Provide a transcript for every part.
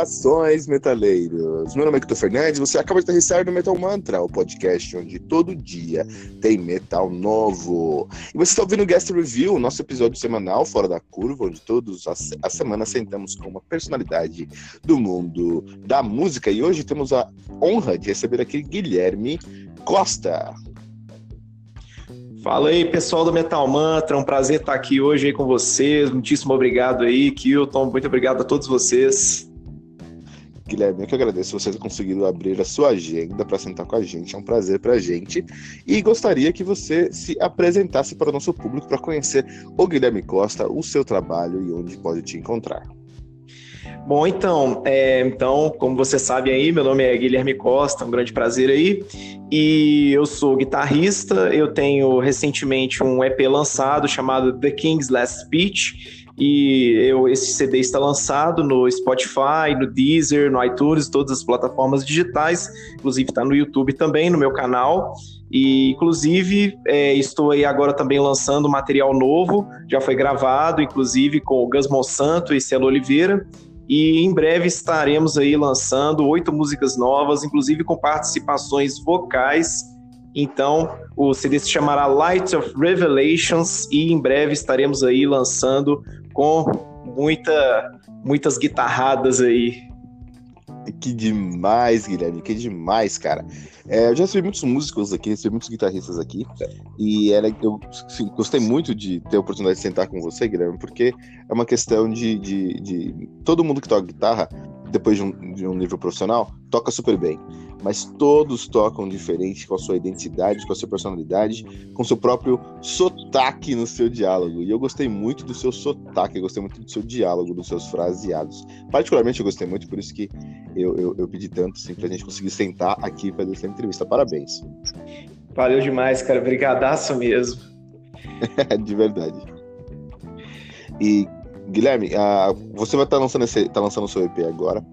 Saudações, metaleiros! Meu nome é Kito Fernandes, você acaba de aterrissar no Metal Mantra, o podcast onde todo dia tem metal novo. E você está ouvindo o Guest Review, nosso episódio semanal fora da curva, onde todos as semanas sentamos com uma personalidade do mundo da música. E hoje temos a honra de receber aqui Guilherme Costa. Fala aí, pessoal do Metal Mantra, um prazer estar aqui hoje aí com vocês. Muitíssimo obrigado aí, Kilton. Muito obrigado a todos vocês. Guilherme, eu que agradeço você ter conseguido abrir a sua agenda para sentar com a gente. É um prazer para a gente. E gostaria que você se apresentasse para o nosso público para conhecer o Guilherme Costa, o seu trabalho e onde pode te encontrar. Bom, então, é, então, como você sabe aí, meu nome é Guilherme Costa, um grande prazer aí. E eu sou guitarrista, eu tenho recentemente um EP lançado chamado The King's Last Speech e eu, esse CD está lançado no Spotify, no Deezer, no iTunes, todas as plataformas digitais. Inclusive está no YouTube também, no meu canal. E, inclusive, é, estou aí agora também lançando material novo, já foi gravado, inclusive, com o Gus Monsanto e Cielo Oliveira. E em breve estaremos aí lançando oito músicas novas, inclusive com participações vocais. Então, o CD se chamará Light of Revelations e em breve estaremos aí lançando com muita, muitas guitarradas aí. Que demais, Guilherme, que demais, cara. É, eu já recebi muitos músicos aqui, recebi muitos guitarristas aqui, e era, eu assim, gostei muito de ter a oportunidade de sentar com você, Guilherme, porque é uma questão de, de, de... todo mundo que toca guitarra, depois de um, de um nível profissional, toca super bem mas todos tocam diferente com a sua identidade, com a sua personalidade, com o seu próprio sotaque no seu diálogo. E eu gostei muito do seu sotaque, eu gostei muito do seu diálogo, dos seus fraseados. Particularmente eu gostei muito, por isso que eu, eu, eu pedi tanto assim, pra gente conseguir sentar aqui e fazer essa entrevista. Parabéns. Valeu demais, cara. Brigadaço mesmo. De verdade. E, Guilherme, uh, você vai estar tá lançando, esse, tá lançando o seu EP agora.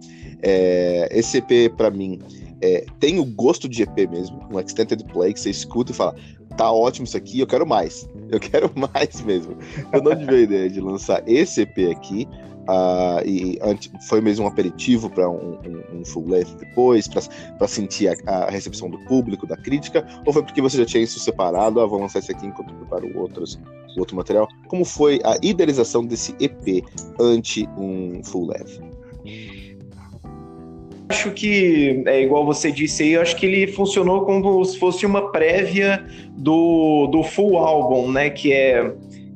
É, esse EP, para mim, é, tem o gosto de EP mesmo, um extended play que você escuta e fala, tá ótimo isso aqui, eu quero mais. Eu quero mais mesmo. Eu não tive a ideia de lançar esse EP aqui. Uh, e foi mesmo um aperitivo para um, um, um, full length depois, para sentir a, a, recepção do público, da crítica, ou foi porque você já tinha isso separado, ah, vou lançar esse aqui enquanto preparo outros, outro material? Como foi a idealização desse EP ante um full length? Acho que, é igual você disse aí, eu acho que ele funcionou como se fosse uma prévia do, do full álbum, né? Que é.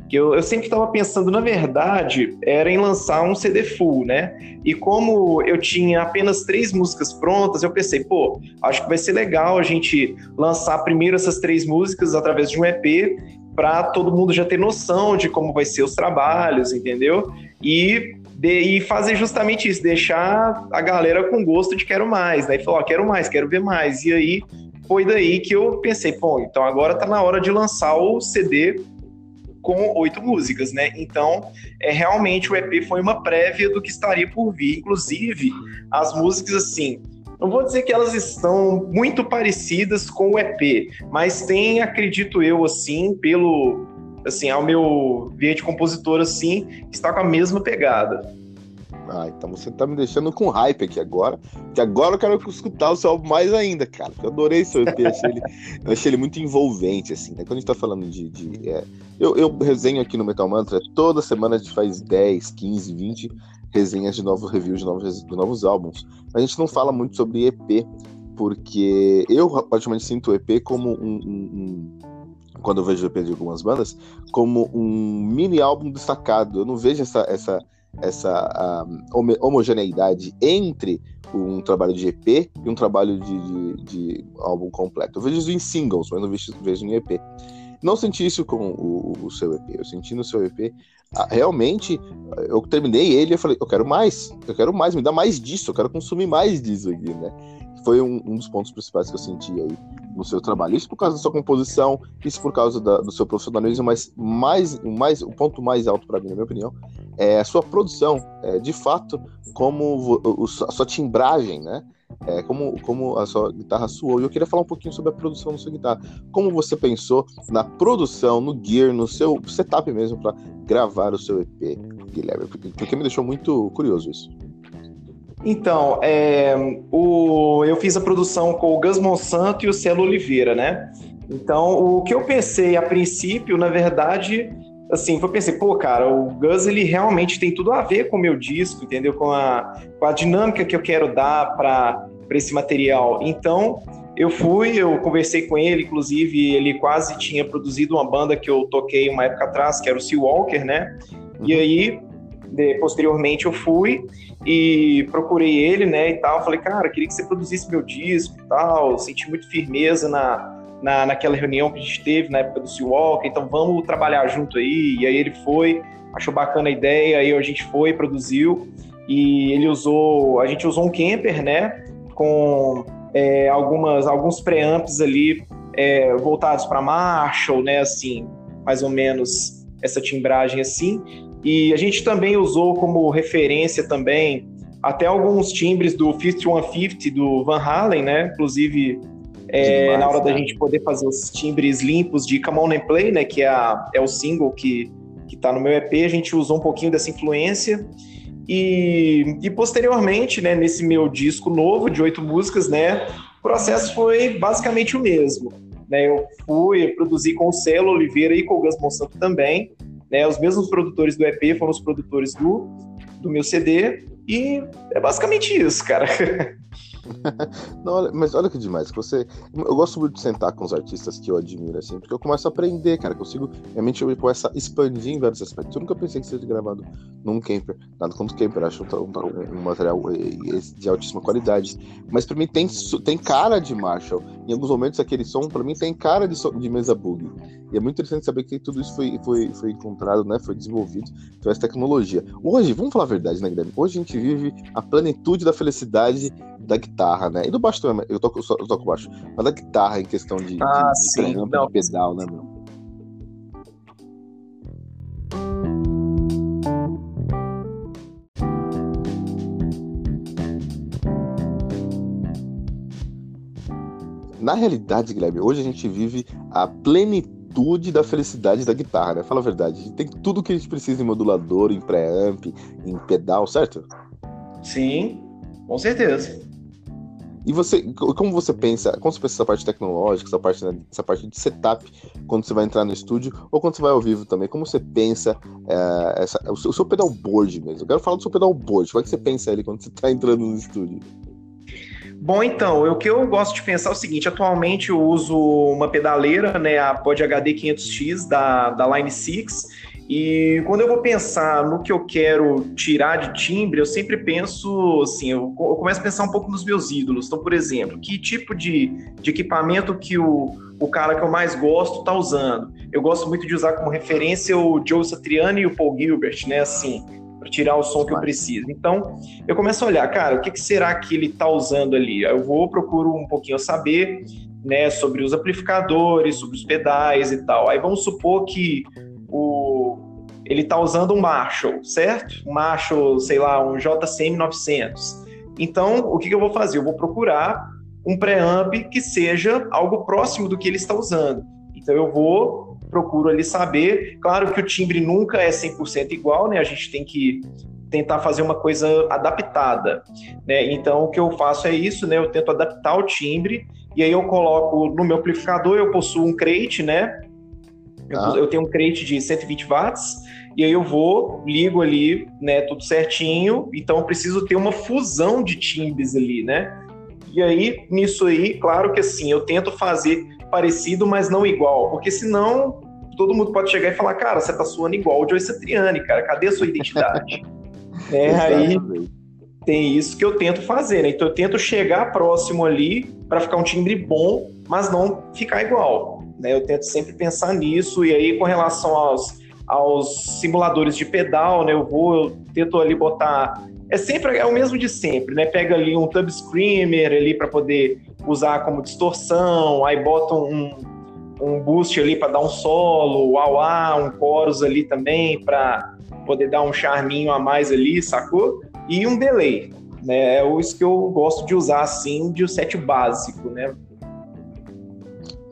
Que eu, eu sempre estava pensando, na verdade, era em lançar um CD full, né? E como eu tinha apenas três músicas prontas, eu pensei, pô, acho que vai ser legal a gente lançar primeiro essas três músicas através de um EP para todo mundo já ter noção de como vai ser os trabalhos, entendeu? E de, e fazer justamente isso, deixar a galera com gosto de quero mais, né? E falou, ó, quero mais, quero ver mais. E aí foi daí que eu pensei, pô, então agora tá na hora de lançar o CD com oito músicas, né? Então, é realmente o EP foi uma prévia do que estaria por vir. Inclusive, as músicas assim, não vou dizer que elas estão muito parecidas com o EP, mas tem, acredito eu, assim, pelo assim, ao meu de compositor, assim, está com a mesma pegada. Ah, então você tá me deixando com hype aqui agora. Que agora eu quero escutar o seu álbum mais ainda, cara. Eu adorei seu EP, achei ele, eu achei ele muito envolvente, assim. Né? Quando a gente tá falando de. de é, eu, eu resenho aqui no Metal Mantra, toda semana a gente faz 10, 15, 20 resenhas de novos reviews de novos, de novos álbuns. A gente não fala muito sobre EP, porque eu praticamente sinto o EP como um, um, um quando eu vejo EP de algumas bandas, como um mini álbum destacado. Eu não vejo essa, essa, essa um, homogeneidade entre um trabalho de EP e um trabalho de, de, de, álbum completo. Eu vejo isso em singles, mas não vejo, vejo em EP. Não senti isso com o, o seu EP. Eu senti no seu EP realmente, eu terminei ele e falei, eu quero mais, eu quero mais, me dá mais disso, eu quero consumir mais disso aqui, né? Foi um, um dos pontos principais que eu senti aí no seu trabalho. Isso por causa da sua composição, isso por causa da, do seu profissionalismo, mas mais, mais, o ponto mais alto para mim, na minha opinião, é a sua produção. É, de fato, como o, a sua timbragem, né? É, como, como a sua guitarra soou. E eu queria falar um pouquinho sobre a produção da sua guitarra. Como você pensou na produção, no gear, no seu setup mesmo para gravar o seu EP, Guilherme? Porque, porque me deixou muito curioso isso. Então, é, o, eu fiz a produção com o Gus Monsanto e o Celo Oliveira, né? Então, o que eu pensei a princípio, na verdade, assim, foi pensei, pô, cara, o Gus ele realmente tem tudo a ver com o meu disco, entendeu? Com a, com a dinâmica que eu quero dar para esse material. Então, eu fui, eu conversei com ele, inclusive, ele quase tinha produzido uma banda que eu toquei uma época atrás, que era o Sea Walker, né? Uhum. E aí, de, posteriormente, eu fui e procurei ele, né, e tal. Falei, cara, queria que você produzisse meu disco e tal. Senti muito firmeza na, na, naquela reunião que a gente teve na época do Seawalker, então vamos trabalhar junto aí. E aí ele foi, achou bacana a ideia, aí a gente foi, produziu, e ele usou, a gente usou um camper, né, com é, algumas, alguns preamps ali é, voltados para Marshall, né, assim, mais ou menos essa timbragem assim. E a gente também usou como referência também até alguns timbres do 5150 do Van Halen, né? Inclusive é, Demais, na hora né? da gente poder fazer os timbres limpos de Come On and Play, né, que é, a, é o single que, que tá no meu EP, a gente usou um pouquinho dessa influência. E, e posteriormente, né, nesse meu disco novo de oito músicas, né, o processo foi basicamente o mesmo. Né, eu fui produzir com o Celo Oliveira e com o Gus Monsanto também. Né, os mesmos produtores do EP foram os produtores do, do meu CD. E é basicamente isso, cara. Não, olha, mas olha que demais. Você, eu gosto muito de sentar com os artistas que eu admiro, assim, porque eu começo a aprender, cara. Consigo. Minha mente começa a expandir em vários aspectos. Eu nunca pensei que seja gravado num camper. Nada contra o camper, acho um, um, um, material eh, de altíssima qualidade. Mas pra mim tem, tem cara de Marshall. Em alguns momentos, aquele som, pra mim, tem cara de, de mesa bug. E é muito interessante saber que tudo isso foi, foi, foi encontrado, né? Foi desenvolvido através da tecnologia. Hoje, vamos falar a verdade, né, Guilherme? Hoje a gente vive a plenitude da felicidade da guitarra, né? E do baixo também, eu toco, eu toco baixo. Mas da guitarra em questão de, ah, de, sim. de, de pedal, né, meu? Na realidade, Guilherme, hoje a gente vive a plenitude da felicidade da guitarra, né? Fala a verdade. A gente tem tudo que a gente precisa em modulador, em pré-amp, em pedal, certo? Sim, com certeza. E você, como você pensa, como você pensa essa parte tecnológica, essa parte, né, essa parte de setup, quando você vai entrar no estúdio, ou quando você vai ao vivo também, como você pensa é, essa, o, seu, o seu mesmo? Eu quero falar do seu pedalboard, como é que você pensa ele quando você está entrando no estúdio? Bom, então, o que eu gosto de pensar é o seguinte, atualmente eu uso uma pedaleira, né, a Pod HD 500X da, da Line 6, e quando eu vou pensar no que eu quero tirar de timbre, eu sempre penso assim, eu, começo a pensar um pouco nos meus ídolos. Então, por exemplo, que tipo de, de equipamento que o, o cara que eu mais gosto está usando? Eu gosto muito de usar como referência o Joe Satriani e o Paul Gilbert, né? Assim, para tirar o som que eu preciso. Então, eu começo a olhar, cara, o que, que será que ele está usando ali? Eu vou, procuro um pouquinho saber, né, sobre os amplificadores, sobre os pedais e tal. Aí vamos supor que o, ele está usando um Marshall, certo? Um Marshall, sei lá, um JCM 900. Então, o que, que eu vou fazer? Eu vou procurar um preamp que seja algo próximo do que ele está usando. Então, eu vou procuro ali saber. Claro que o timbre nunca é 100% igual, né? A gente tem que tentar fazer uma coisa adaptada, né? Então o que eu faço é isso, né? Eu tento adaptar o timbre e aí eu coloco no meu amplificador, eu possuo um crate, né? Eu, ah. eu tenho um crate de 120 watts e aí eu vou, ligo ali, né, tudo certinho. Então eu preciso ter uma fusão de timbres ali, né? E aí, nisso aí, claro que assim, eu tento fazer parecido, mas não igual, porque senão todo mundo pode chegar e falar, cara, você tá suando igual o Joe Satriani, cara, cadê a sua identidade? é, aí tem isso que eu tento fazer, né? Então eu tento chegar próximo ali para ficar um timbre bom, mas não ficar igual. Né? Eu tento sempre pensar nisso, e aí com relação aos, aos simuladores de pedal, né? Eu vou, eu tento ali botar é sempre é o mesmo de sempre, né? Pega ali um tub screamer ali para poder usar como distorção, aí bota um, um boost ali para dar um solo, uau, um chorus ali também para poder dar um charminho a mais ali, sacou? E um delay, né? É isso que eu gosto de usar assim de um set básico, né?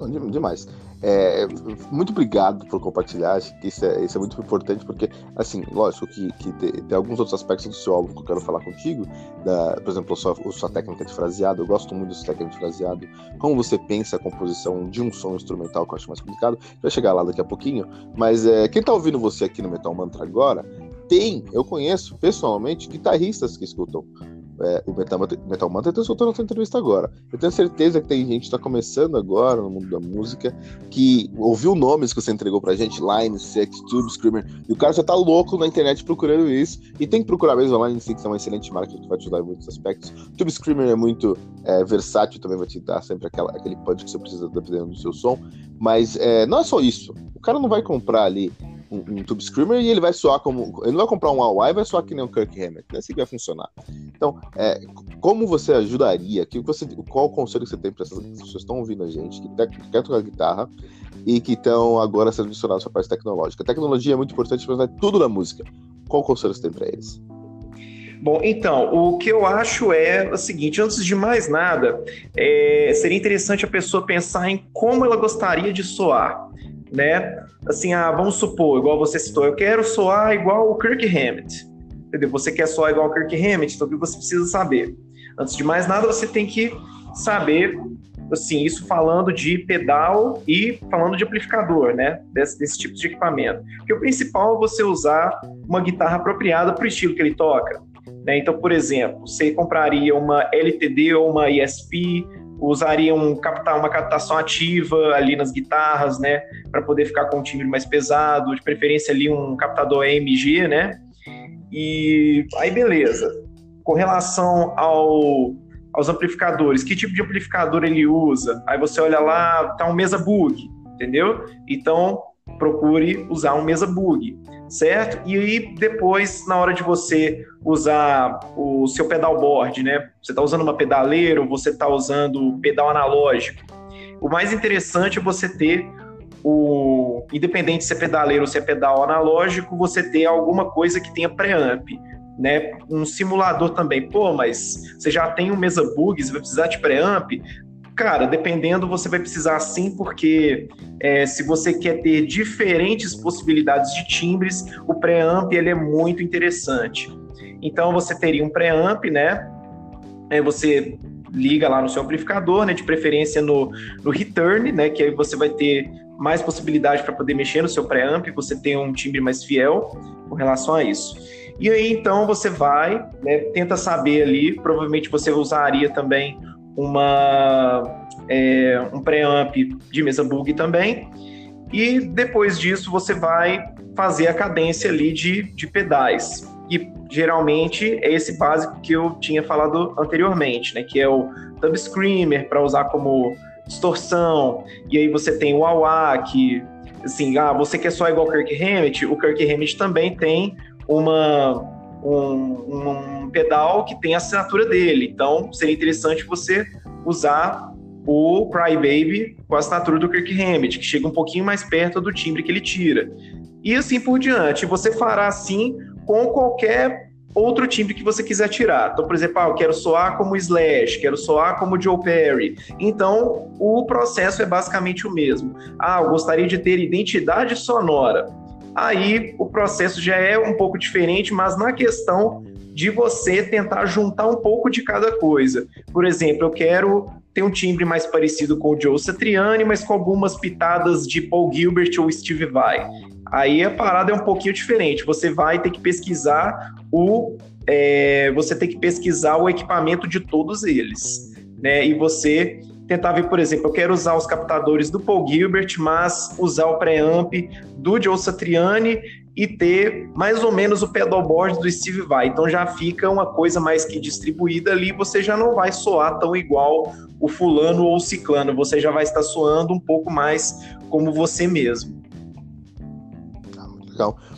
Demais. É, muito obrigado por compartilhar, acho que isso é, isso é muito importante, porque, assim, lógico que, que tem, tem, alguns outros aspectos do seu álbum que eu quero falar contigo, da, por exemplo, a sua, a sua técnica de fraseado, eu gosto muito dessa técnica de fraseado, como você pensa a composição de um som instrumental, que eu acho mais complicado, vai chegar lá daqui a pouquinho, mas é, quem tá ouvindo você aqui no Metal Mantra agora, tem, eu conheço pessoalmente, guitarristas que escutam é, o Metal, Metal Mantra está soltando essa entrevista agora. Eu tenho certeza que tem gente que está começando agora no mundo da música que ouviu nomes que você entregou pra gente, Line, Sex, Tube, Screamer, e o cara já tá louco na internet procurando isso. E tem que procurar mesmo a Line Six, é uma excelente marca que vai te ajudar em muitos aspectos. Tube Screamer é muito é, versátil, também vai te dar sempre aquela, aquele punch que você precisa dependendo do seu som. Mas é, não é só isso. O cara não vai comprar ali um, um Tube Screamer e ele vai soar como. Ele não vai comprar um AY vai soar que nem um Kirk Hammett. Não é assim que vai funcionar. Então, é, como você ajudaria? Que você, qual o conselho que você tem para essas pessoas que estão ouvindo a gente, que, querem quer tocar guitarra e que estão agora sendo adicionados à parte tecnológica? A tecnologia é muito importante, mas é tudo na música. Qual o conselho você tem para eles? Bom, então, o que eu acho é o seguinte: antes de mais nada, é, seria interessante a pessoa pensar em como ela gostaria de soar né? Assim, ah, vamos supor, igual você citou, eu quero soar igual o Kirk Hammett. Entendeu? Você quer soar igual o Kirk Hammett, então o que você precisa saber? Antes de mais nada, você tem que saber, assim, isso falando de pedal e falando de amplificador, né? Desse, desse tipo de equipamento. Porque o principal é você usar uma guitarra apropriada para o estilo que ele toca. Né? Então, por exemplo, você compraria uma LTD ou uma ESP usariam um, uma captação ativa ali nas guitarras, né, para poder ficar com um timbre mais pesado, de preferência ali um captador AMG, né? E aí beleza. Com relação ao, aos amplificadores, que tipo de amplificador ele usa? Aí você olha lá, tá um mesa bug, entendeu? Então procure usar um mesa bug certo? E aí depois, na hora de você usar o seu pedalboard, né? Você está usando uma pedaleira ou você está usando pedal analógico. O mais interessante é você ter o independente se é pedaleiro ou se é pedal analógico, você ter alguma coisa que tenha preamp, né? Um simulador também. Pô, mas você já tem um mesa bug, você vai precisar de preamp? Cara, dependendo, você vai precisar sim, porque é, se você quer ter diferentes possibilidades de timbres, o preamp ele é muito interessante. Então você teria um preamp, né? Aí você liga lá no seu amplificador, né? De preferência no, no return, né? Que aí você vai ter mais possibilidade para poder mexer no seu preamp, você tem um timbre mais fiel com relação a isso. E aí então você vai, né, tenta saber ali, provavelmente você usaria também uma, é, um preamp de mesa bug também. E depois disso você vai fazer a cadência ali de, de pedais. E geralmente é esse básico que eu tinha falado anteriormente, né? Que é o Tub Screamer para usar como distorção. E aí você tem o wah que assim, ah, você quer só igual Kirk Hammett, o Kirk Hammett também tem uma um, um pedal que tem a assinatura dele. Então, seria interessante você usar o Cry Baby com a assinatura do Kirk Hammett, que chega um pouquinho mais perto do timbre que ele tira. E assim por diante. Você fará assim com qualquer outro timbre que você quiser tirar. Então, por exemplo, ah, eu quero soar como Slash, quero soar como Joe Perry. Então, o processo é basicamente o mesmo. Ah, eu gostaria de ter identidade sonora. Aí o processo já é um pouco diferente, mas na questão de você tentar juntar um pouco de cada coisa. Por exemplo, eu quero ter um timbre mais parecido com o Joe Satriani, mas com algumas pitadas de Paul Gilbert ou Steve Vai. Aí a parada é um pouquinho diferente. Você vai ter que pesquisar o é, você tem que pesquisar o equipamento de todos eles, né? E você tentar ver, por exemplo, eu quero usar os captadores do Paul Gilbert, mas usar o preamp do Joe Satriani e ter mais ou menos o pedalboard do Steve Vai. Então já fica uma coisa mais que distribuída ali, você já não vai soar tão igual o fulano ou o ciclano, você já vai estar soando um pouco mais como você mesmo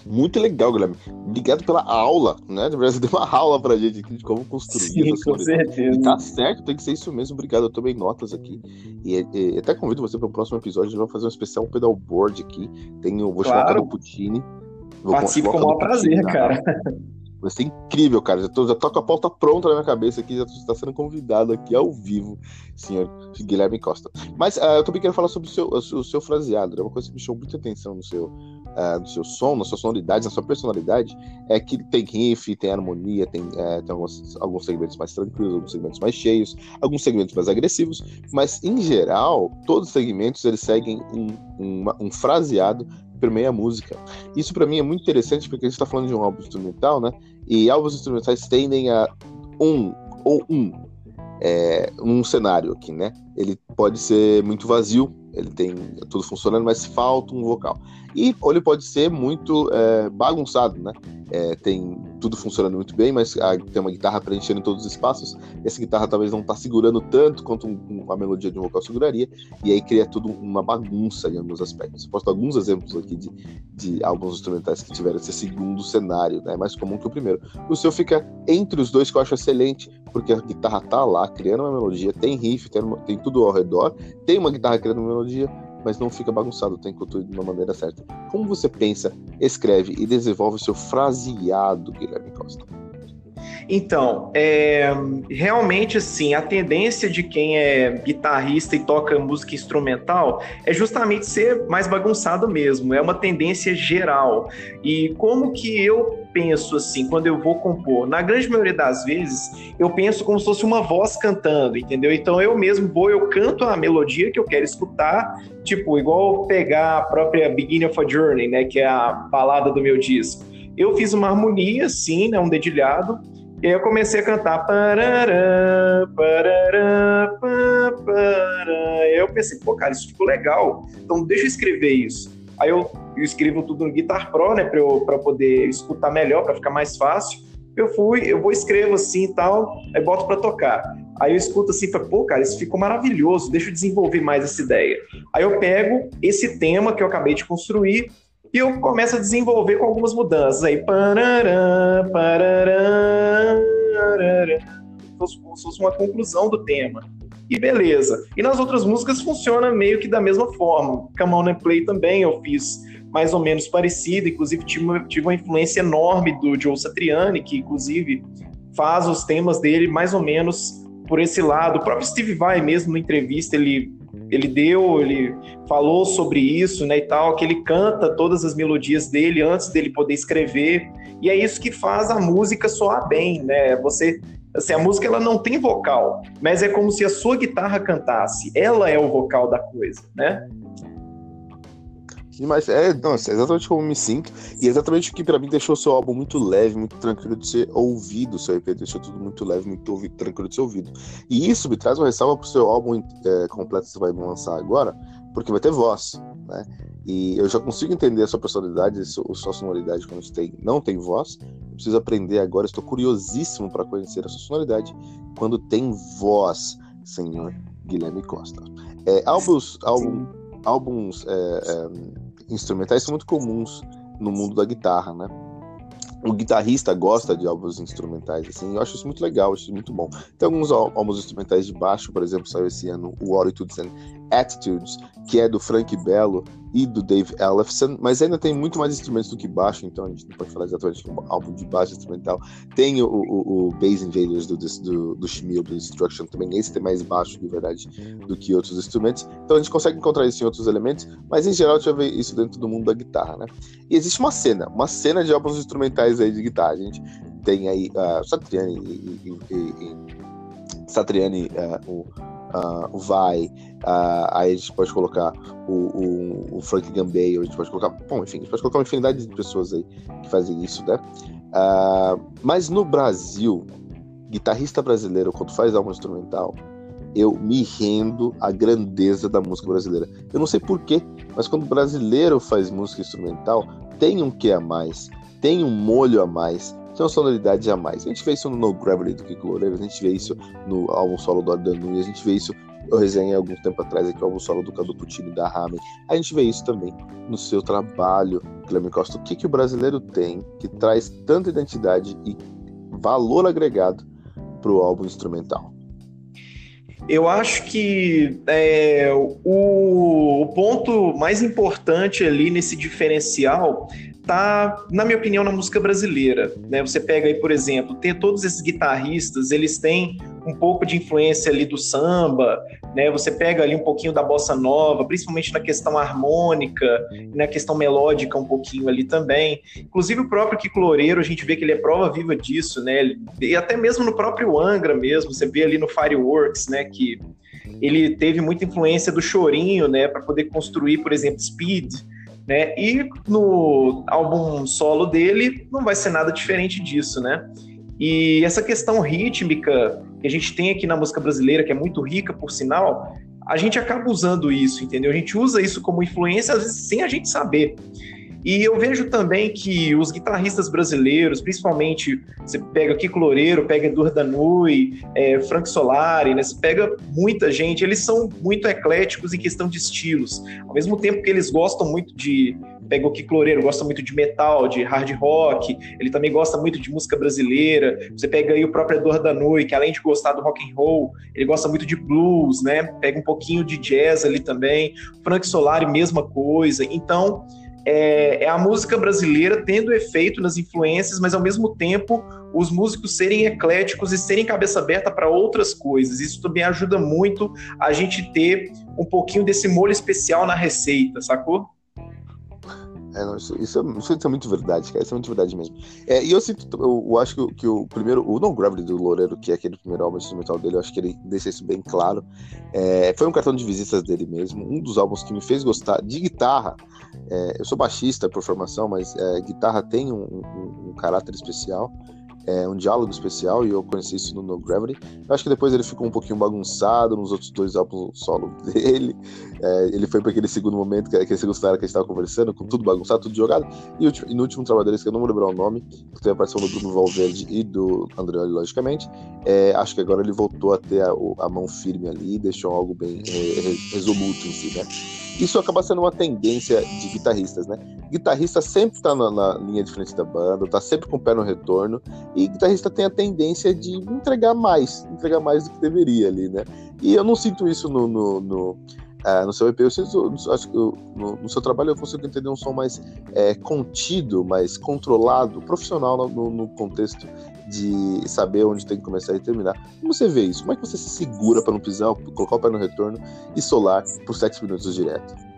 Muito legal, Guilherme. Obrigado pela aula, né? Você deu uma aula pra gente aqui de como construir. Sim, com certeza. E tá certo, tem que ser isso mesmo. Obrigado. Eu tomei notas aqui. E, e até convido você para o próximo episódio. A gente vai fazer um especial pedalboard aqui. Tenho, vou claro. chamar o Putini. Participe com o maior prazer, cara. Vai ser incrível, cara. Já tô, já tô com a pauta pronta na minha cabeça aqui, já está sendo convidado aqui ao vivo, senhor Guilherme Costa. Mas uh, eu também quero falar sobre o seu, o seu fraseado. É uma coisa que me chamou muita atenção no seu, uh, no seu som, na sua sonoridade, na sua personalidade. É que tem riff, tem harmonia, tem, uh, tem alguns, alguns segmentos mais tranquilos, alguns segmentos mais cheios, alguns segmentos mais agressivos. Mas, em geral, todos os segmentos eles seguem um, um, um fraseado permeia a música. Isso para mim é muito interessante porque a gente está falando de um álbum instrumental, né? E álbuns instrumentais tendem a um ou um é, cenário aqui, né? Ele pode ser muito vazio, ele tem tudo funcionando, mas falta um vocal. E ele pode ser muito é, bagunçado, né? É, tem tudo funcionando muito bem, mas a, tem uma guitarra preenchendo todos os espaços. Essa guitarra talvez não está segurando tanto quanto um, a melodia de um vocal seguraria, e aí cria tudo uma bagunça em alguns aspectos. Dar alguns exemplos aqui de, de alguns instrumentais que tiveram esse segundo cenário, né? mais comum que o primeiro. O seu fica entre os dois, que eu acho excelente, porque a guitarra tá lá criando uma melodia, tem riff, tem, tem tudo ao redor, tem uma guitarra criando uma melodia, mas não fica bagunçado, tem conteúdo de uma maneira certa. Como você pensa, escreve e desenvolve o seu fraseado, Guilherme Costa? Então, é, realmente assim, a tendência de quem é guitarrista e toca música instrumental é justamente ser mais bagunçado mesmo, é uma tendência geral. E como que eu penso assim quando eu vou compor? Na grande maioria das vezes, eu penso como se fosse uma voz cantando, entendeu? Então eu mesmo vou, eu canto a melodia que eu quero escutar, tipo, igual pegar a própria Beginning of a Journey, né, que é a balada do meu disco. Eu fiz uma harmonia, sim, né, um dedilhado, e aí eu comecei a cantar. Parará, parará, aí eu pensei, pô, cara, isso ficou legal. Então deixa eu escrever isso. Aí eu, eu escrevo tudo no Guitar Pro, né, para poder escutar melhor, para ficar mais fácil. Eu fui, eu vou escrevo assim e tal, aí boto para tocar. Aí eu escuto assim, pô, cara, isso ficou maravilhoso, deixa eu desenvolver mais essa ideia. Aí eu pego esse tema que eu acabei de construir e eu começo a desenvolver com algumas mudanças. Aí, parará, parará, parará, como se fosse uma conclusão do tema. E beleza. E nas outras músicas funciona meio que da mesma forma. Come On and Play também eu fiz mais ou menos parecido. Inclusive, tive uma, tive uma influência enorme do Joe Satriani, que inclusive faz os temas dele mais ou menos por esse lado. O próprio Steve Vai mesmo, na entrevista, ele ele deu, ele falou sobre isso, né, e tal, que ele canta todas as melodias dele antes dele poder escrever, e é isso que faz a música soar bem, né? Você, assim, a música ela não tem vocal, mas é como se a sua guitarra cantasse, ela é o vocal da coisa, né? Mas é, não, é exatamente como eu me sinto. E é exatamente o que para mim deixou o seu álbum muito leve, muito tranquilo de ser ouvido. O seu EP deixou tudo muito leve, muito ouvido, tranquilo de ser ouvido. E isso me traz uma ressalva pro seu álbum é, completo que você vai lançar agora, porque vai ter voz, né? E eu já consigo entender a sua personalidade, a sua sonoridade quando você tem, não tem voz. Eu preciso aprender agora, estou curiosíssimo para conhecer a sua sonoridade quando tem voz, senhor Guilherme Costa. É, álbuns, álbum, álbuns é, é, instrumentais são muito comuns no mundo da guitarra, né? O guitarrista gosta de álbuns instrumentais, assim, eu acho isso muito legal, acho isso muito bom. Tem alguns álbuns instrumentais de baixo, por exemplo, saiu esse ano o Oritudes and Attitudes, que é do Frank Bello e do Dave Ellefson, mas ainda tem muito mais instrumentos do que baixo, então a gente não pode falar exatamente um álbum de baixo instrumental. Tem o, o, o Bass Invaders do, do, do Shmiel, do Destruction também, esse tem mais baixo, de verdade, do que outros instrumentos. Então a gente consegue encontrar isso em outros elementos, mas em geral a gente vai ver isso dentro do mundo da guitarra, né? E existe uma cena, uma cena de álbuns instrumentais aí de guitarra. A gente tem aí uh, Satriani e, e, e, e Satriani, uh, o uh, Vai, uh, aí a gente pode colocar o, o, o, Frank Gambale, a gente pode colocar, bom, enfim, a gente pode colocar uma infinidade de pessoas aí que fazem isso, né? Uh, mas no Brasil, guitarrista brasileiro, quando faz álbum instrumental, eu me rendo à grandeza da música brasileira. Eu não sei porquê, mas quando brasileiro faz música instrumental, tem um que a mais, tem um molho a mais, tem uma sonoridade a mais. A gente vê isso no No Gravity do Kiko Loureiro, a gente vê isso no álbum solo do Ardanu, a gente vê isso, eu resenhei algum tempo atrás aqui o álbum solo do Cadu Puccini da Ramen. A gente vê isso também no seu trabalho, Guilherme Costa. O que, que o brasileiro tem que traz tanta identidade e valor agregado para o álbum instrumental? Eu acho que é, o, o, ponto mais importante ali nesse diferencial tá, na minha opinião, na música brasileira. Né? Você pega aí, por exemplo, tem todos esses guitarristas, eles têm um pouco de influência ali do samba, né? Você pega ali um pouquinho da bossa nova, principalmente na questão harmônica, na questão melódica um pouquinho ali também. Inclusive o próprio Kiko Loureiro, a gente vê que ele é prova viva disso, né? E até mesmo no próprio Angra mesmo, você vê ali no Fireworks, né, que ele teve muita influência do chorinho, né, para poder construir, por exemplo, Speed, né? E no álbum solo dele não vai ser nada diferente disso, né? E essa questão rítmica que a gente tem aqui na música brasileira, que é muito rica, por sinal, a gente acaba usando isso, entendeu? A gente usa isso como influência, às vezes, sem a gente saber. E eu vejo também que os guitarristas brasileiros, principalmente, você pega Kiko Loureiro, pega Eduardo Danui, é, Frank Solari, né? Você pega muita gente, eles são muito ecléticos em questão de estilos. Ao mesmo tempo que eles gostam muito de pega o Kiko Loureiro, gosta muito de metal, de hard rock, ele também gosta muito de música brasileira. Você pega aí o próprio Eduardo Danui, que além de gostar do rock and roll, ele gosta muito de blues, né? Pega um pouquinho de jazz ali também. Frank Solari, mesma coisa. Então, é, é, a música brasileira tendo efeito nas influências, mas ao mesmo tempo os músicos serem ecléticos e serem cabeça aberta para outras coisas. Isso também ajuda muito a gente ter um pouquinho desse molho especial na receita, sacou? É, não, isso, isso, é, isso, é, muito verdade, cara. Isso é muito verdade mesmo. É, e eu sinto, eu, eu acho que, que, o primeiro, o No Gravity do Loureiro, que é aquele primeiro álbum instrumental dele, eu acho que ele deixa isso bem claro. É, foi um cartão de visitas dele mesmo. Um dos álbuns que me fez gostar de guitarra. É, eu sou baixista por formação, mas é, guitarra tem um, um, um caráter especial é, um diálogo especial, e eu conheci isso no No Gravity. Eu acho que depois ele ficou um pouquinho bagunçado nos outros dois álbuns solo dele. É, ele foi para aquele segundo momento, que aquele segundo cenário que a gente estava conversando, com tudo bagunçado, tudo jogado. E, e, no último trabalho deles, que eu não vou lembrar o nome, que teve a participação do Bruno Valverde e do Andreoli, logicamente, é, acho que agora ele voltou a ter a, a mão firme ali deixou algo bem é, resoluto em si, né? Isso acaba sendo uma tendência de guitarristas, né? Guitarrista sempre está na, na, linha de frente da banda, tá sempre com o pé no retorno, e guitarrista tem a tendência de entregar mais, entregar mais do que deveria ali, né? E eu não sinto isso no, no, no Uh, no seu EP, eu sinto, acho que eu, no, no, seu trabalho eu consigo entender um som mais é, contido, mais controlado, profissional no, no, contexto de saber onde tem que começar e terminar. Como você vê isso? Como é que você se segura para não pisar, colocar o pé no retorno e solar por 7 minutos direto?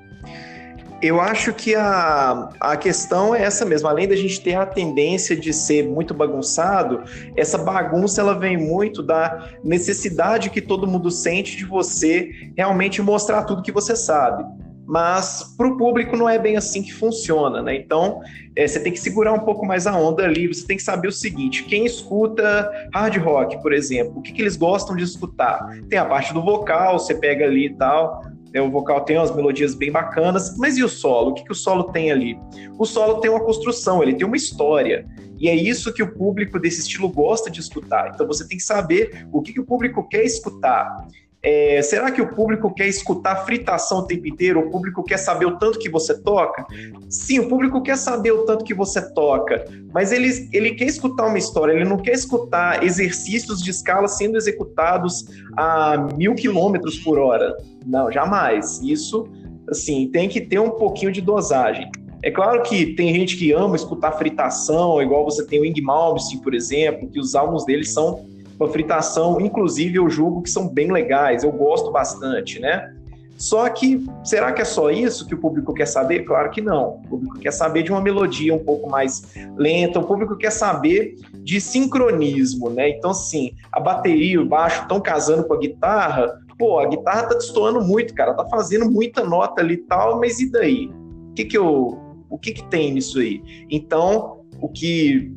Eu acho que a, a questão é essa mesmo. Além da gente ter a tendência de ser muito bagunçado, essa bagunça ela vem muito da necessidade que todo mundo sente de você realmente mostrar tudo que você sabe mas para o público não é bem assim que funciona, né? Então é, você tem que segurar um pouco mais a onda ali, você tem que saber o seguinte: quem escuta hard rock, por exemplo, o que, que eles gostam de escutar? Tem a parte do vocal, você pega ali e tal. Né, o vocal tem umas melodias bem bacanas, mas e o solo? O que, que o solo tem ali? O solo tem uma construção, ele tem uma história. E é isso que o público desse estilo gosta de escutar. Então você tem que saber o que, que o público quer escutar. É, será que o público quer escutar fritação o tempo inteiro? O público quer saber o tanto que você toca? Sim, o público quer saber o tanto que você toca, mas ele, ele quer escutar uma história, ele não quer escutar exercícios de escala sendo executados a mil quilômetros por hora. Não, jamais. Isso, assim, tem que ter um pouquinho de dosagem. É claro que tem gente que ama escutar fritação, igual você tem o Ing Malmsteen, por exemplo, que os álbuns dele são uma fritação, inclusive eu julgo que são bem legais, eu gosto bastante, né? Só que, será que é só isso que o público quer saber? Claro que não. O público quer saber de uma melodia um pouco mais lenta, o público quer saber de sincronismo, né? Então, assim, a bateria e o baixo estão casando com a guitarra, pô, a guitarra tá destoando muito, cara, tá fazendo muita nota ali e tal, mas e daí? O que que eu... O que que tem nisso aí? Então, o que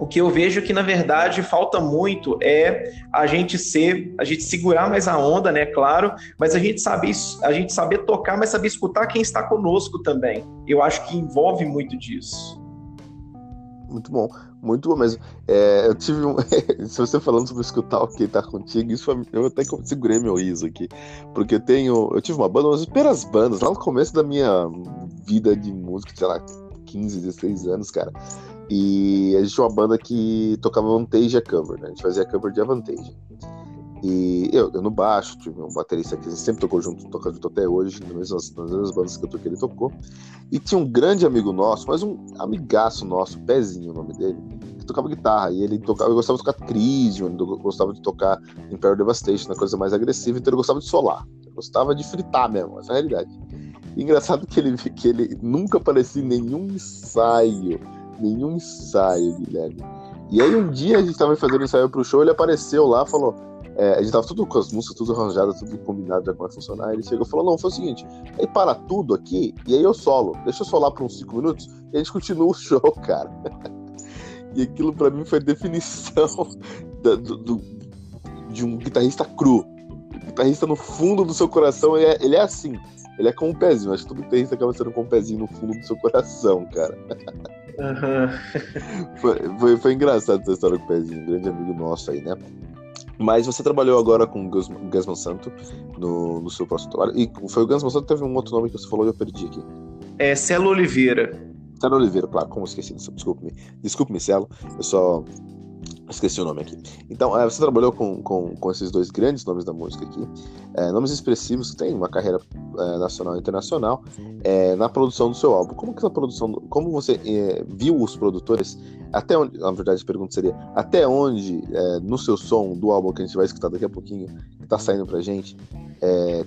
o que eu vejo que na verdade falta muito é a gente ser, a gente segurar mais a onda, né, claro, mas a gente saber, a gente saber tocar, mas saber escutar quem está conosco também. Eu acho que envolve muito disso. Muito bom, muito bom mesmo. É, eu tive um. se você falando sobre escutar o que tá contigo, isso foi... eu até segurei meu riso aqui. Porque eu tenho. Eu tive uma banda, umas primeiras bandas, lá no começo da minha vida de música, sei lá, 15, 16 anos, cara. E a gente tinha uma banda que tocava Vantage cover, né? A gente fazia cover de Avantage. E eu, eu no baixo, tive um baterista que sempre tocou junto, toca junto até hoje, nas mesmas, nas mesmas bandas que eu toquei, ele tocou. E tinha um grande amigo nosso, mas um amigaço nosso, Pezinho o nome dele, que tocava guitarra. E ele tocava, eu gostava de tocar Crisium, ele gostava de tocar Imperial Devastation, uma coisa mais agressiva, então ele gostava de solar. Ele gostava de fritar mesmo, essa é a realidade. E engraçado que ele, que ele nunca aparecia em nenhum ensaio nenhum ensaio, Guilherme. E aí um dia a gente tava fazendo ensaio pro show, ele apareceu lá, falou. É, a gente tava tudo com as músicas, tudo arranjado, tudo combinado já como vai funcionar. Ele chegou e falou: Não, foi o seguinte, aí para tudo aqui e aí eu solo. Deixa eu solar por uns 5 minutos e a gente continua o show, cara. e aquilo para mim foi a definição da, do, do, de um guitarrista cru. O guitarrista no fundo do seu coração, ele é, ele é assim. Ele é com um pezinho. Acho que todo guitarrista acaba sendo com um pezinho no fundo do seu coração, cara. Uhum. foi, foi, foi, engraçado essa história com o Pezinho, um grande amigo nosso aí, né? Mas você trabalhou agora com o Gus, Gus Monsanto no, no seu próximo trabalho. E foi o Gus Monsanto, teve um outro nome que você falou e eu perdi aqui. É Celo Oliveira. Celo Oliveira, claro, como esqueci disso, desculpe-me. Desculpe-me, Celo. Eu só Esqueci o nome aqui. Então, é, você trabalhou com, com, com, esses dois grandes nomes da música aqui, é, nomes expressivos que têm uma carreira é, nacional e internacional é, na produção do seu álbum. Como que a produção, como você é, viu os produtores? Até onde, na verdade, a pergunta seria até onde é, no seu som do álbum que a gente vai escutar daqui a pouquinho, que está saindo pra gente,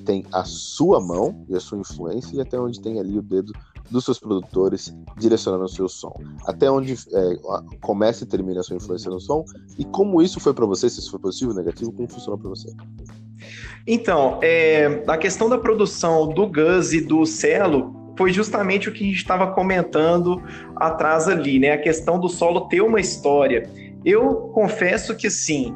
tem a sua mão e a sua influência e até onde tem ali o dedo dos seus produtores direcionando o seu som. Até onde é, começa e termina a sua influência no som e como isso foi para você, se isso foi positivo negativo, como funcionou para você? Então, é, a questão da produção do Gus e do Celo foi justamente o que a gente estava comentando atrás ali, né? A questão do solo ter uma história. Eu confesso que sim,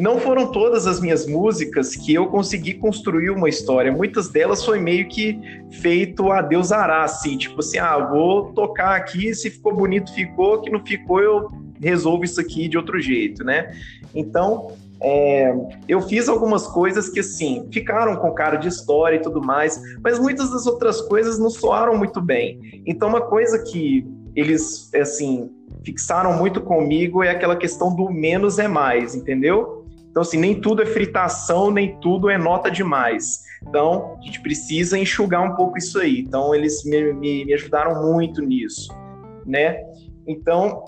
não foram todas as minhas músicas que eu consegui construir uma história. Muitas delas foi meio que feito a Deus ará, assim, tipo assim, ah, vou tocar aqui, se ficou bonito, ficou, que não ficou, eu resolvo isso aqui de outro jeito, né? Então, é, eu fiz algumas coisas que, assim, ficaram com cara de história e tudo mais, mas muitas das outras coisas não soaram muito bem. Então, uma coisa que eles, assim, fixaram muito comigo é aquela questão do menos é mais, entendeu? Então, assim, nem tudo é fritação, nem tudo é nota demais. Então, a gente precisa enxugar um pouco isso aí. Então, eles me, me, me ajudaram muito nisso, né? Então,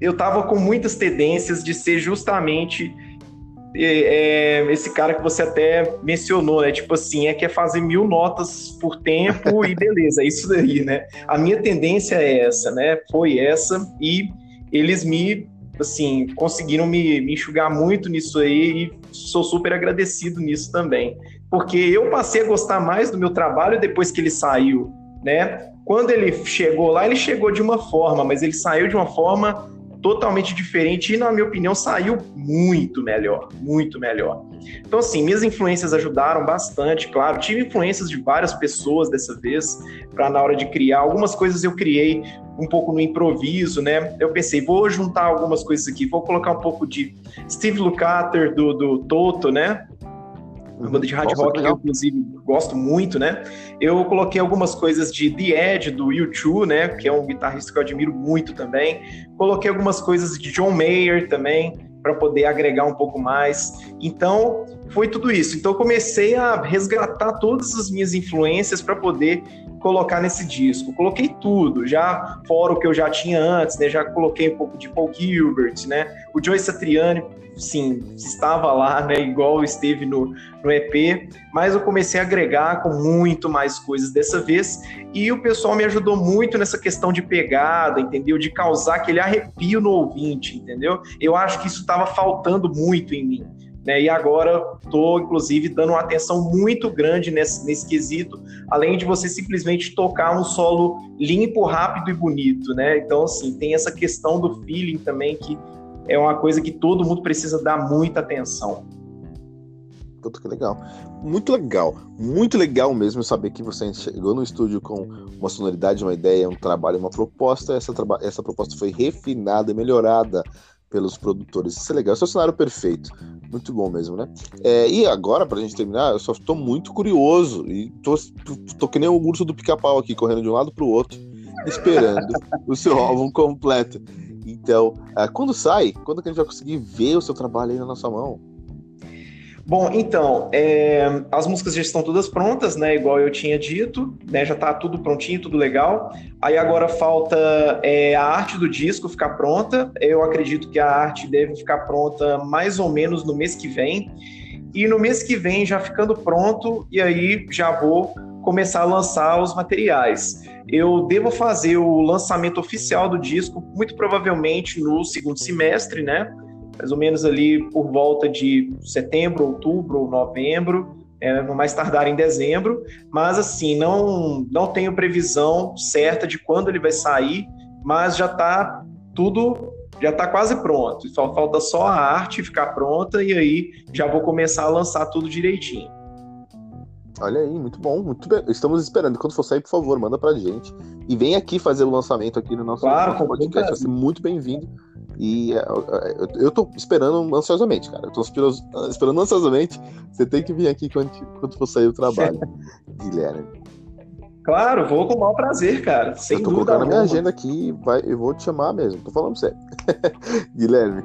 eu tava com muitas tendências de ser justamente é, é, esse cara que você até mencionou, né? Tipo assim, é que é fazer mil notas por tempo e beleza, é isso daí, né? A minha tendência é essa, né? Foi essa e eles me assim, conseguiram me, me enxugar muito nisso aí e sou super agradecido nisso também. Porque eu passei a gostar mais do meu trabalho depois que ele saiu, né? Quando ele chegou lá, ele chegou de uma forma, mas ele saiu de uma forma totalmente diferente e, na minha opinião, saiu muito melhor, muito melhor. Então, assim, minhas influências ajudaram bastante, claro. Tive influências de várias pessoas dessa vez, para na hora de criar. Algumas coisas eu criei um pouco no improviso, né? Eu pensei, vou juntar algumas coisas aqui, vou colocar um pouco de Steve Lukather do, do Toto, né? Uma banda de hard Nossa, rock que eu, inclusive, gosto muito, né? Eu coloquei algumas coisas de The Edge, do U2, né? Que é um guitarrista que eu admiro muito também. Coloquei algumas coisas de John Mayer também, para poder agregar um pouco mais. Então, foi tudo isso. Então, comecei a resgatar todas as minhas influências para poder colocar nesse disco. Coloquei tudo, já fora o que eu já tinha antes, né? Já coloquei um pouco de Paul Gilbert, né? O Joe Satriani, sim, estava lá, né? Igual esteve no, no EP, mas eu comecei a agregar com muito mais coisas dessa vez e o pessoal me ajudou muito nessa questão de pegada, entendeu? De causar aquele arrepio no ouvinte, entendeu? Eu acho que isso estava faltando muito em mim. Né? E agora estou, inclusive, dando uma atenção muito grande nesse, nesse quesito, além de você simplesmente tocar um solo limpo, rápido e bonito, né? Então, assim, tem essa questão do feeling também, que é uma coisa que todo mundo precisa dar muita atenção. Puta que legal. Muito legal. Muito legal mesmo saber que você chegou no estúdio com uma sonoridade, uma ideia, um trabalho, uma proposta. Essa, essa proposta foi refinada e melhorada pelos produtores. Isso é legal. Esse é o cenário perfeito. Muito bom mesmo, né? É, e agora, pra gente terminar, eu só tô muito curioso. E tô, tô que nem o urso do pica-pau aqui, correndo de um lado pro outro, esperando o seu álbum completo. Então, é, quando sai? Quando que a gente vai conseguir ver o seu trabalho aí na nossa mão? Bom, então, é, as músicas já estão todas prontas, né? Igual eu tinha dito, né? Já tá tudo prontinho, tudo legal. Aí agora falta é, a arte do disco ficar pronta. Eu acredito que a arte deve ficar pronta mais ou menos no mês que vem. E no mês que vem, já ficando pronto, e aí já vou começar a lançar os materiais. Eu devo fazer o lançamento oficial do disco, muito provavelmente no segundo semestre, né? Mais ou menos ali por volta de setembro, outubro ou novembro, é, no mais tardar em dezembro, mas assim, não, não tenho previsão certa de quando ele vai sair, mas já está tudo, já está quase pronto, só falta só a arte ficar pronta e aí já vou começar a lançar tudo direitinho. Olha aí, muito bom, muito bem. Estamos esperando. Quando for sair, por favor, manda pra gente. E vem aqui fazer o lançamento aqui no nosso claro, podcast. Vai ser muito bem-vindo. E é, é, eu tô esperando ansiosamente, cara. Eu tô esperando ansiosamente. Você tem que vir aqui quando, quando for sair o trabalho, Guilherme. Claro, vou com o maior prazer, cara. Sem eu tô colocando na minha agenda aqui, vai, eu vou te chamar mesmo. Tô falando sério. Guilherme.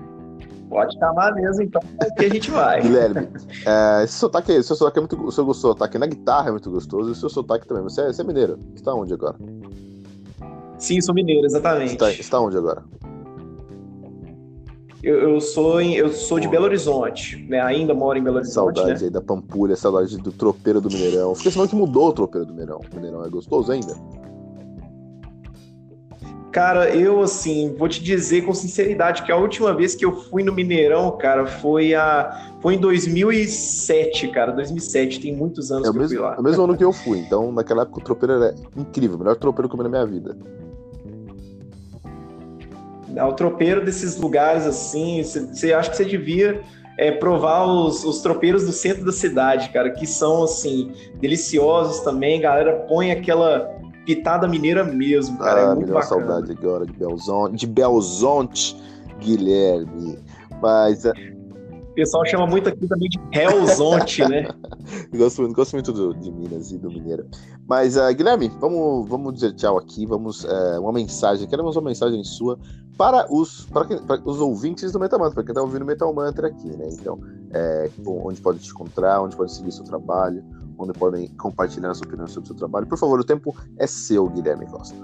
Pode chamar mesmo, então, que a gente vai. Guilherme, é, esse sotaque, esse seu sotaque é muito. O seu sotaque na guitarra é muito gostoso, e o seu sotaque também. Você é, você é mineiro? Você tá onde agora? Sim, sou mineiro, exatamente. Você tá, você tá onde agora? Eu, eu, sou em, eu sou de Belo Horizonte, né? Ainda moro em Belo Horizonte. Saudade né? aí da Pampulha, saudade do tropeiro do Mineirão. Fiquei sabendo que mudou o tropeiro do Mineirão. O Mineirão é gostoso ainda? Cara, eu assim, vou te dizer com sinceridade que a última vez que eu fui no Mineirão, cara, foi a foi em 2007, cara, 2007, tem muitos anos é que mesmo, eu fui lá. É o mesmo ano que eu fui, então naquela época o tropeiro era incrível, o melhor tropeiro que eu vi na minha vida. O tropeiro desses lugares assim, você acha que você devia é, provar os, os tropeiros do centro da cidade, cara, que são assim deliciosos também. Galera põe aquela pitada mineira mesmo, cara. É ah, é muito me bacana. saudade agora de Belzonte, de Belzonte, Guilherme. Mas é, o pessoal chama muito aqui também de Helzonte, né? gosto, gosto muito do, de Minas e do Mineiro. Mas, uh, Guilherme, vamos, vamos dizer tchau aqui. Vamos, uh, uma mensagem, queremos uma mensagem sua para os, para, quem, para os ouvintes do Metal Mantra, para quem está ouvindo o Metal Mantra aqui, né? Então, é, onde pode te encontrar, onde pode seguir seu trabalho, onde podem compartilhar sua opinião sobre o seu trabalho. Por favor, o tempo é seu, Guilherme Costa.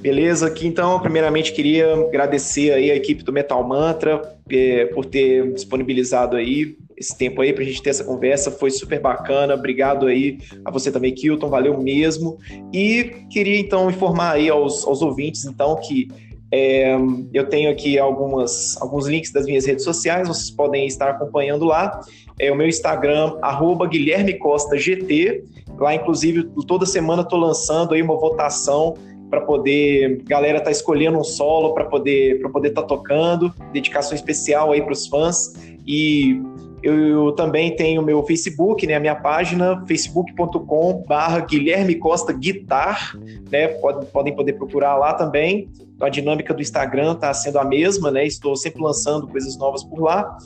Beleza, aqui então, primeiramente queria agradecer aí a equipe do Metal Mantra é, por ter disponibilizado aí esse tempo aí para a gente ter essa conversa, foi super bacana, obrigado aí a você também, Kilton, valeu mesmo, e queria então informar aí aos, aos ouvintes então que é, eu tenho aqui algumas, alguns links das minhas redes sociais, vocês podem estar acompanhando lá, é o meu Instagram, arroba Guilherme Costa GT, lá inclusive toda semana estou lançando aí uma votação para poder galera tá escolhendo um solo para poder para poder estar tá tocando, dedicação especial aí para os fãs. E eu, eu, também tenho meu Facebook, né, a minha página facebook.com/barra Guilherme Costa Guitar, né, pode, podem poder procurar lá também. A dinâmica do Instagram está sendo a mesma, né? Estou sempre lançando coisas novas por lá.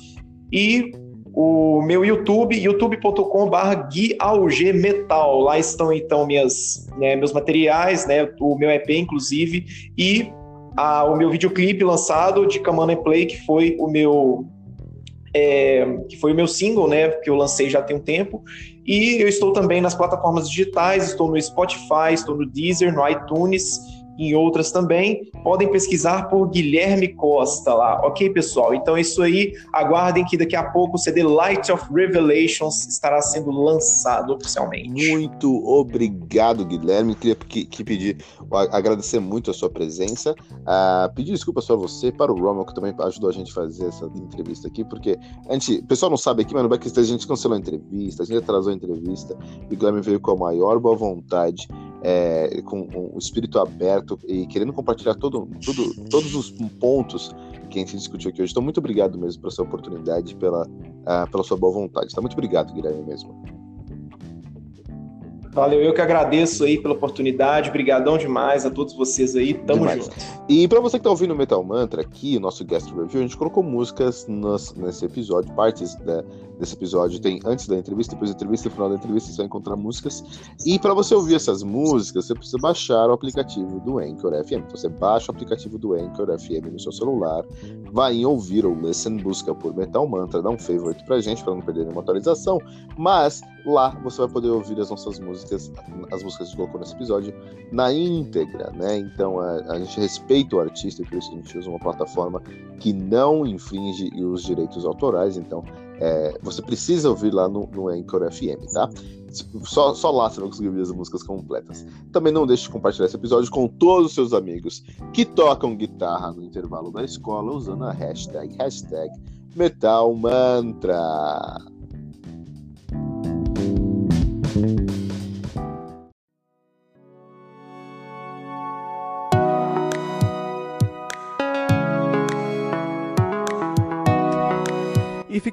E o meu YouTube, youtube.com.br Metal. Lá estão então minhas, né, meus materiais, né, o meu EP inclusive, e o meu videoclipe lançado de Come Play, que foi o meu é, que foi o meu single, né, que eu lancei já tem um tempo. E eu estou também nas plataformas digitais, estou no Spotify, estou no Deezer, no iTunes em outras também. Podem pesquisar por Guilherme Costa lá, ok, pessoal? Então é isso aí. Aguardem que daqui a pouco o CD Light of Revelations estará sendo lançado oficialmente. Muito obrigado, Guilherme. Queria que, que pedir, agradecer muito a sua presença. Uh, pedir desculpas para você, para o Rommel, que também ajudou a gente a fazer essa entrevista aqui, porque a gente, o pessoal não sabe aqui, mas no backstage a gente cancelou a entrevista, a gente atrasou a entrevista, o Guilherme veio com a maior boa vontade é, com, com, o espírito aberto e querendo compartilhar todo, tudo, todos os pontos que a gente discutiu aqui hoje. Então, muito obrigado mesmo pela sua oportunidade, pela, uh, pela sua boa vontade. Tá? Muito obrigado, Guilherme, mesmo. Valeu, eu que agradeço aí pela oportunidade. Obrigadão demais a todos vocês aí. Tamo demais. junto. E para você que tá ouvindo o Metal Mantra aqui, nosso guest review, a gente colocou músicas nos, nesse episódio, partes da, desse episódio tem antes da entrevista, depois da entrevista, no final da entrevista você vai encontrar músicas. E para você ouvir essas músicas, você precisa baixar o aplicativo do Anchor FM. Então você baixa o aplicativo do Anchor FM no seu celular, vai em ouvir ou listen, busca por Metal Mantra, dá um favorite pra gente para não perder nenhuma atualização, mas lá você vai poder ouvir as nossas músicas, as músicas que colocou nesse episódio, na íntegra, né? Então a, a gente respeita o artista e por isso a gente usa uma plataforma que não infringe os direitos autorais, então é, você precisa ouvir lá no, no Anchor FM, tá? Só, só lá você vai conseguir ouvir as músicas completas. Também não deixe de compartilhar esse episódio com todos os seus amigos que tocam guitarra no intervalo da escola usando a hashtag, hashtag Metal